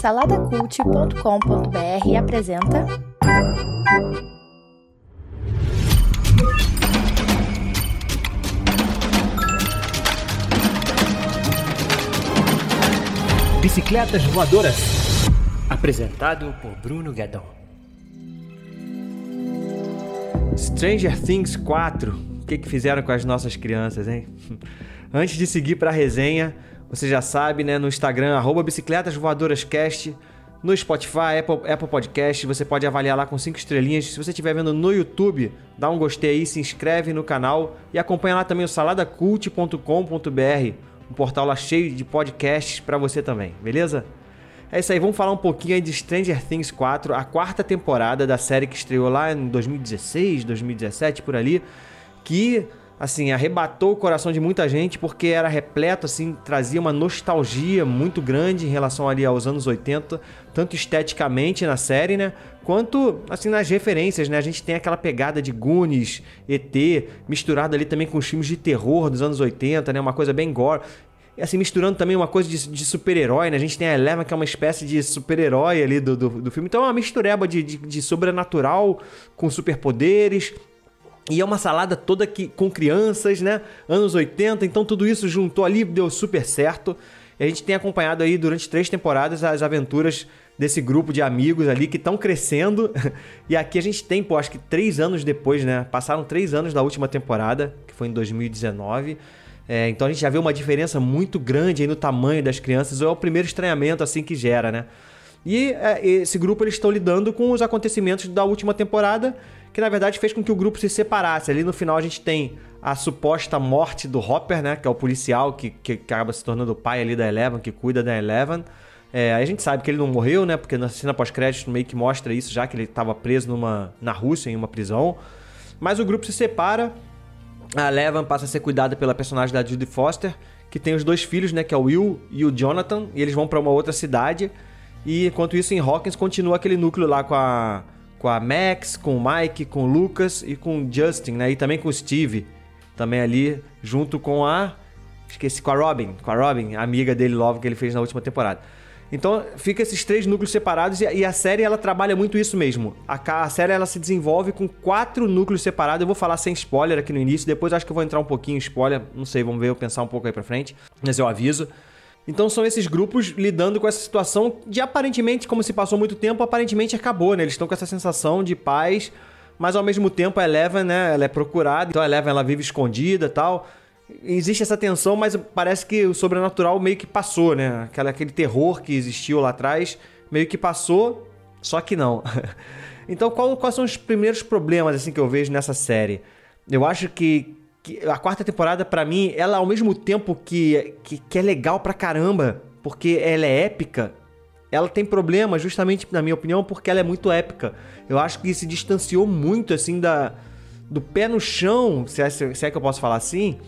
Saladacult.com.br apresenta. Bicicletas Voadoras. Apresentado por Bruno Guedon. Stranger Things 4. O que, que fizeram com as nossas crianças, hein? Antes de seguir para a resenha, você já sabe, né? No Instagram, arroba Bicicletas Voadoras Cast. No Spotify, Apple, Apple Podcast, você pode avaliar lá com 5 estrelinhas. Se você estiver vendo no YouTube, dá um gostei aí, se inscreve no canal e acompanha lá também o saladacult.com.br, um portal lá cheio de podcasts para você também, beleza? É isso aí, vamos falar um pouquinho aí de Stranger Things 4, a quarta temporada da série que estreou lá em 2016, 2017, por ali, que assim, arrebatou o coração de muita gente porque era repleto, assim, trazia uma nostalgia muito grande em relação ali aos anos 80, tanto esteticamente na série, né, quanto assim nas referências, né? A gente tem aquela pegada de Goonies, ET, misturado ali também com os filmes de terror dos anos 80, né, uma coisa bem gore. E assim, misturando também uma coisa de, de super-herói, né? A gente tem a Eleven, que é uma espécie de super-herói ali do, do, do, filme. Então é uma mistureba de, de, de sobrenatural com superpoderes. E é uma salada toda que, com crianças, né? Anos 80, então tudo isso juntou ali, deu super certo. E a gente tem acompanhado aí durante três temporadas as aventuras desse grupo de amigos ali que estão crescendo. E aqui a gente tem, pô, acho que três anos depois, né? Passaram três anos da última temporada, que foi em 2019. É, então a gente já vê uma diferença muito grande aí no tamanho das crianças. Ou é o primeiro estranhamento assim que gera, né? E é, esse grupo eles estão lidando com os acontecimentos da última temporada que na verdade fez com que o grupo se separasse. Ali no final a gente tem a suposta morte do Hopper, né? Que é o policial que, que acaba se tornando o pai ali da Eleven, que cuida da Eleven. É, a gente sabe que ele não morreu, né? Porque na cena pós-crédito meio que mostra isso, já que ele estava preso numa, na Rússia, em uma prisão. Mas o grupo se separa. A Eleven passa a ser cuidada pela personagem da Judy Foster, que tem os dois filhos, né? Que é o Will e o Jonathan. E eles vão para uma outra cidade. E enquanto isso, em Hawkins continua aquele núcleo lá com a com a Max, com o Mike, com o Lucas e com o Justin, né? E também com o Steve, também ali, junto com a. Esqueci, com a Robin, com a Robin, amiga dele, Love, que ele fez na última temporada. Então, fica esses três núcleos separados e a série ela trabalha muito isso mesmo. A, a série ela se desenvolve com quatro núcleos separados. Eu vou falar sem spoiler aqui no início, depois acho que eu vou entrar um pouquinho em spoiler, não sei, vamos ver, eu pensar um pouco aí pra frente, mas eu aviso. Então são esses grupos lidando com essa situação de aparentemente, como se passou muito tempo, aparentemente acabou, né? Eles estão com essa sensação de paz, mas ao mesmo tempo a Eleven, né? Ela é procurada, então a Eleven ela vive escondida tal. Existe essa tensão, mas parece que o sobrenatural meio que passou, né? Aquela, aquele terror que existiu lá atrás meio que passou, só que não. então qual, quais são os primeiros problemas assim que eu vejo nessa série? Eu acho que a quarta temporada, para mim, ela ao mesmo tempo que, que, que, é legal pra caramba, porque ela é épica, ela tem problema, justamente, na minha opinião, porque ela é muito épica. Eu acho que se distanciou muito, assim, da, do pé no chão, se é, se é que eu posso falar assim,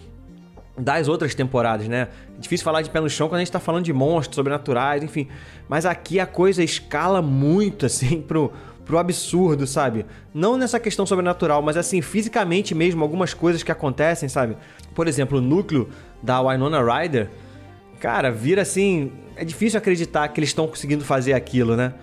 das outras temporadas, né? É difícil falar de pé no chão quando a gente tá falando de monstros, sobrenaturais, enfim. Mas aqui a coisa escala muito, assim, pro, pro absurdo, sabe? Não nessa questão sobrenatural, mas assim, fisicamente mesmo, algumas coisas que acontecem, sabe? Por exemplo, o núcleo da Winona Ryder, cara, vira assim. É difícil acreditar que eles estão conseguindo fazer aquilo, né?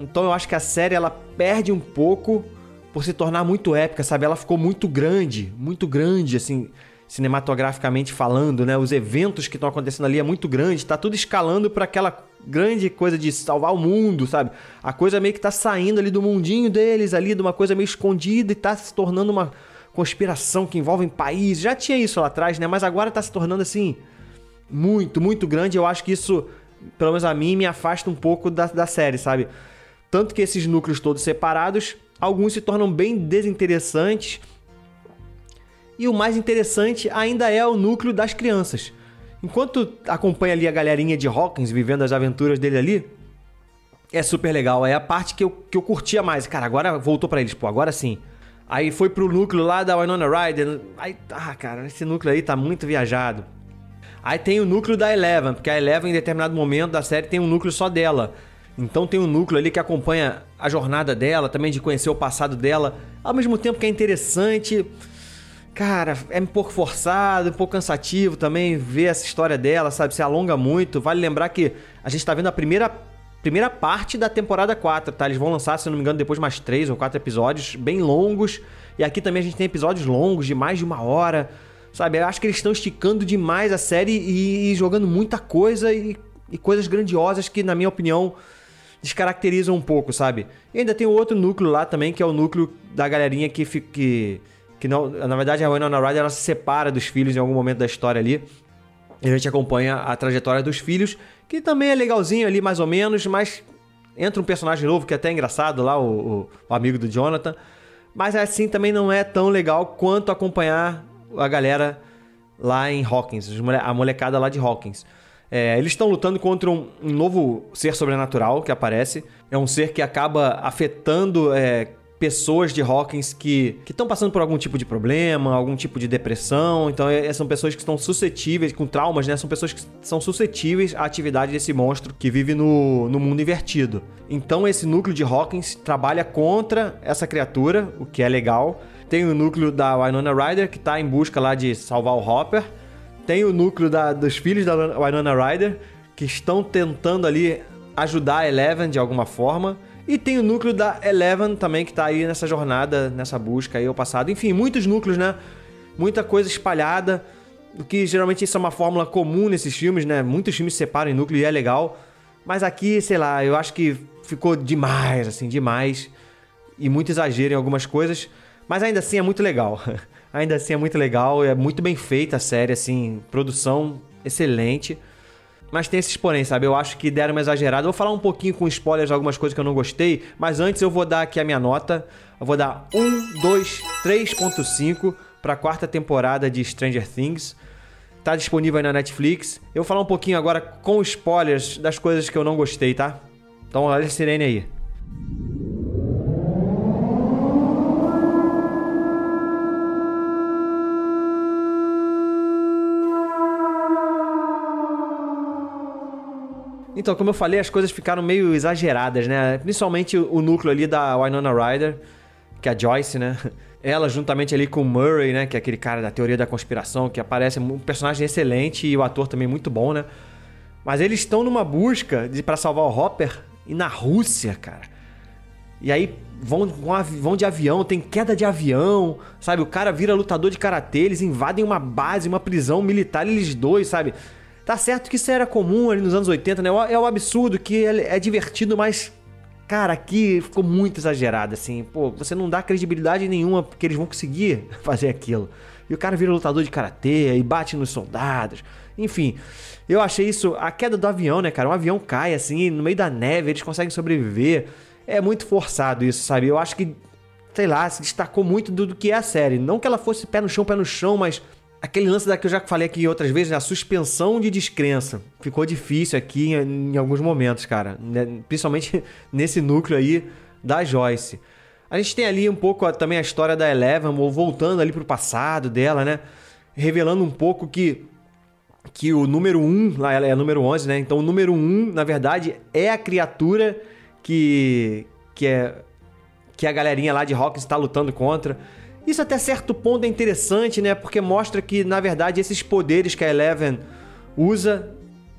Então eu acho que a série ela perde um pouco por se tornar muito épica, sabe? Ela ficou muito grande, muito grande, assim, cinematograficamente falando, né? Os eventos que estão acontecendo ali é muito grande, tá tudo escalando para aquela grande coisa de salvar o mundo, sabe? A coisa meio que tá saindo ali do mundinho deles, ali, de uma coisa meio escondida e tá se tornando uma conspiração que envolve países. Já tinha isso lá atrás, né? Mas agora tá se tornando assim muito, muito grande. Eu acho que isso, pelo menos a mim, me afasta um pouco da, da série, sabe? Tanto que esses núcleos todos separados, alguns se tornam bem desinteressantes. E o mais interessante ainda é o núcleo das crianças. Enquanto acompanha ali a galerinha de Hawkins vivendo as aventuras dele ali, é super legal. É a parte que eu, que eu curtia mais. Cara, agora voltou para eles, pô, agora sim. Aí foi pro núcleo lá da Winona Ryder. Aí, ah, cara, esse núcleo aí tá muito viajado. Aí tem o núcleo da Eleven, porque a Eleven em determinado momento da série tem um núcleo só dela. Então tem um núcleo ali que acompanha a jornada dela, também de conhecer o passado dela. Ao mesmo tempo que é interessante, cara, é um pouco forçado, um pouco cansativo também ver essa história dela, sabe? Se alonga muito. Vale lembrar que a gente tá vendo a primeira primeira parte da temporada 4, tá? Eles vão lançar, se não me engano, depois mais três ou quatro episódios bem longos. E aqui também a gente tem episódios longos, de mais de uma hora. Sabe? Eu acho que eles estão esticando demais a série e, e jogando muita coisa e, e, coisas grandiosas que, na minha opinião, descaracterizam um pouco, sabe? E ainda tem outro núcleo lá também, que é o núcleo da galerinha que. que, que não, na verdade, a Winona Ryder ela se separa dos filhos em algum momento da história ali. E a gente acompanha a trajetória dos filhos, que também é legalzinho ali, mais ou menos, mas entra um personagem novo que é até engraçado lá, o, o, amigo do Jonathan. Mas assim também não é tão legal quanto acompanhar a galera lá em Hawkins, a molecada lá de Hawkins. É, eles estão lutando contra um, um, novo ser sobrenatural que aparece. É um ser que acaba afetando é, pessoas de Hawkins que estão passando por algum tipo de problema, algum tipo de depressão. Então, é, são pessoas que estão suscetíveis, com traumas, né? São pessoas que são suscetíveis à atividade desse monstro que vive no, no mundo invertido. Então, esse núcleo de Hawkins trabalha contra essa criatura, o que é legal. Tem o núcleo da Winona Ryder, que está em busca lá de salvar o Hopper. Tem o núcleo da, dos filhos da Winona Ryder, que estão tentando ali ajudar a Eleven de alguma forma. E tem o núcleo da Eleven também, que tá aí nessa jornada, nessa busca aí ao passado. Enfim, muitos núcleos, né? Muita coisa espalhada. O que geralmente isso é uma fórmula comum nesses filmes, né? Muitos filmes se separam em núcleo e é legal. Mas aqui, sei lá, eu acho que ficou demais, assim, demais. E muito exagero em algumas coisas. Mas ainda assim é muito legal. ainda assim é muito legal. É muito bem feita a série, assim. Produção excelente. Mas tem esses porém, sabe? Eu acho que deram uma exagerada. Eu vou falar um pouquinho com spoilers algumas coisas que eu não gostei, mas antes eu vou dar aqui a minha nota. Eu vou dar 1, 2, 3.5 para a quarta temporada de Stranger Things. Tá disponível aí na Netflix. Eu vou falar um pouquinho agora com spoilers das coisas que eu não gostei, tá? Então olha a sirene aí. Então, como eu falei, as coisas ficaram meio exageradas, né? Principalmente o núcleo ali da Winona Ryder, que é a Joyce, né? Ela juntamente ali com o Murray, né? Que é aquele cara da teoria da conspiração, que aparece um personagem excelente e o ator também muito bom, né? Mas eles estão numa busca para salvar o Hopper e na Rússia, cara. E aí vão, vão de avião, tem queda de avião, sabe? O cara vira lutador de karatê, eles invadem uma base, uma prisão militar, eles dois, sabe? Tá certo que isso era comum ali nos anos 80, né? É o absurdo que é divertido, mas. Cara, aqui ficou muito exagerado, assim. Pô, você não dá credibilidade nenhuma porque eles vão conseguir fazer aquilo. E o cara vira lutador de karatê e bate nos soldados. Enfim, eu achei isso. A queda do avião, né, cara? Um avião cai assim, no meio da neve, eles conseguem sobreviver. É muito forçado isso, sabe? Eu acho que, sei lá, se destacou muito do, do que é a série. Não que ela fosse pé no chão, pé no chão, mas aquele lance da que eu já falei aqui outras vezes, a suspensão de descrença. Ficou difícil aqui em, em alguns momentos, cara. Né? Principalmente nesse núcleo aí da Joyce. A gente tem ali um pouco também a história da Eleven, voltando ali pro passado dela, né? Revelando um pouco que que o número 1, um, lá ela é número 11, né? Então o número 1, um, na verdade, é a criatura que que é que a galerinha lá de Hawkins está lutando contra. Isso até certo ponto é interessante, né? Porque mostra que, na verdade, esses poderes que a Eleven usa,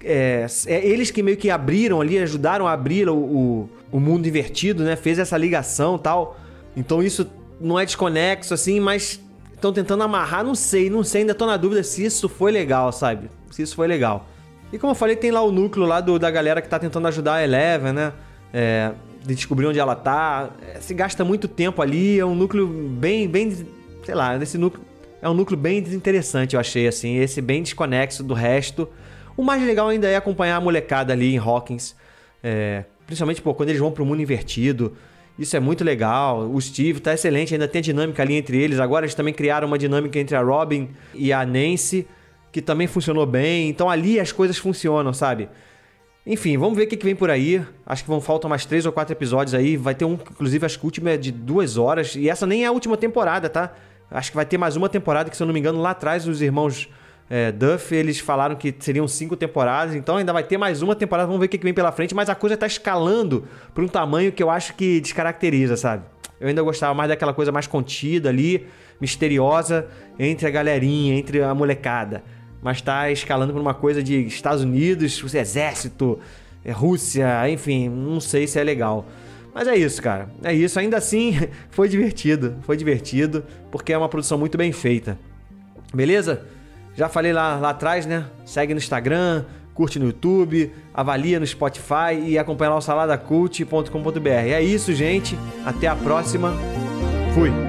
é, é eles que meio que abriram ali, ajudaram a abrir o, o, o mundo invertido, né? Fez essa ligação tal. Então isso não é desconexo, assim, mas estão tentando amarrar, não sei, não sei, ainda tô na dúvida se isso foi legal, sabe? Se isso foi legal. E como eu falei, tem lá o núcleo lá do, da galera que tá tentando ajudar a Eleven, né? É, de descobrir onde ela tá. É, se gasta muito tempo ali, é um núcleo bem, bem, sei lá, esse núcleo é um núcleo bem desinteressante, eu achei assim, esse bem desconexo do resto. O mais legal ainda é acompanhar a molecada ali em Hawkins, é, principalmente pô, quando eles vão pro mundo invertido. Isso é muito legal. O Steve tá excelente, ainda tem dinâmica ali entre eles. Agora eles também criaram uma dinâmica entre a Robin e a Nancy, que também funcionou bem. Então ali as coisas funcionam, sabe? Enfim, vamos ver o que, que vem por aí. Acho que vão faltam mais três ou quatro episódios aí. Vai ter um, inclusive, acho que o último é de duas horas. E essa nem é a última temporada, tá? Acho que vai ter mais uma temporada, que se eu não me engano, lá atrás os irmãos é, Duff, eles falaram que seriam cinco temporadas. Então ainda vai ter mais uma temporada. Vamos ver o que, que vem pela frente. Mas a coisa tá escalando para um tamanho que eu acho que descaracteriza, sabe? Eu ainda gostava mais daquela coisa mais contida ali, misteriosa, entre a galerinha, entre a molecada mas está escalando para uma coisa de Estados Unidos, exército, é Rússia, enfim, não sei se é legal. Mas é isso, cara. É isso. Ainda assim, foi divertido. Foi divertido, porque é uma produção muito bem feita. Beleza? Já falei lá, lá atrás, né? Segue no Instagram, curte no YouTube, avalia no Spotify e acompanha lá o saladacult.com.br. É isso, gente. Até a próxima. Fui.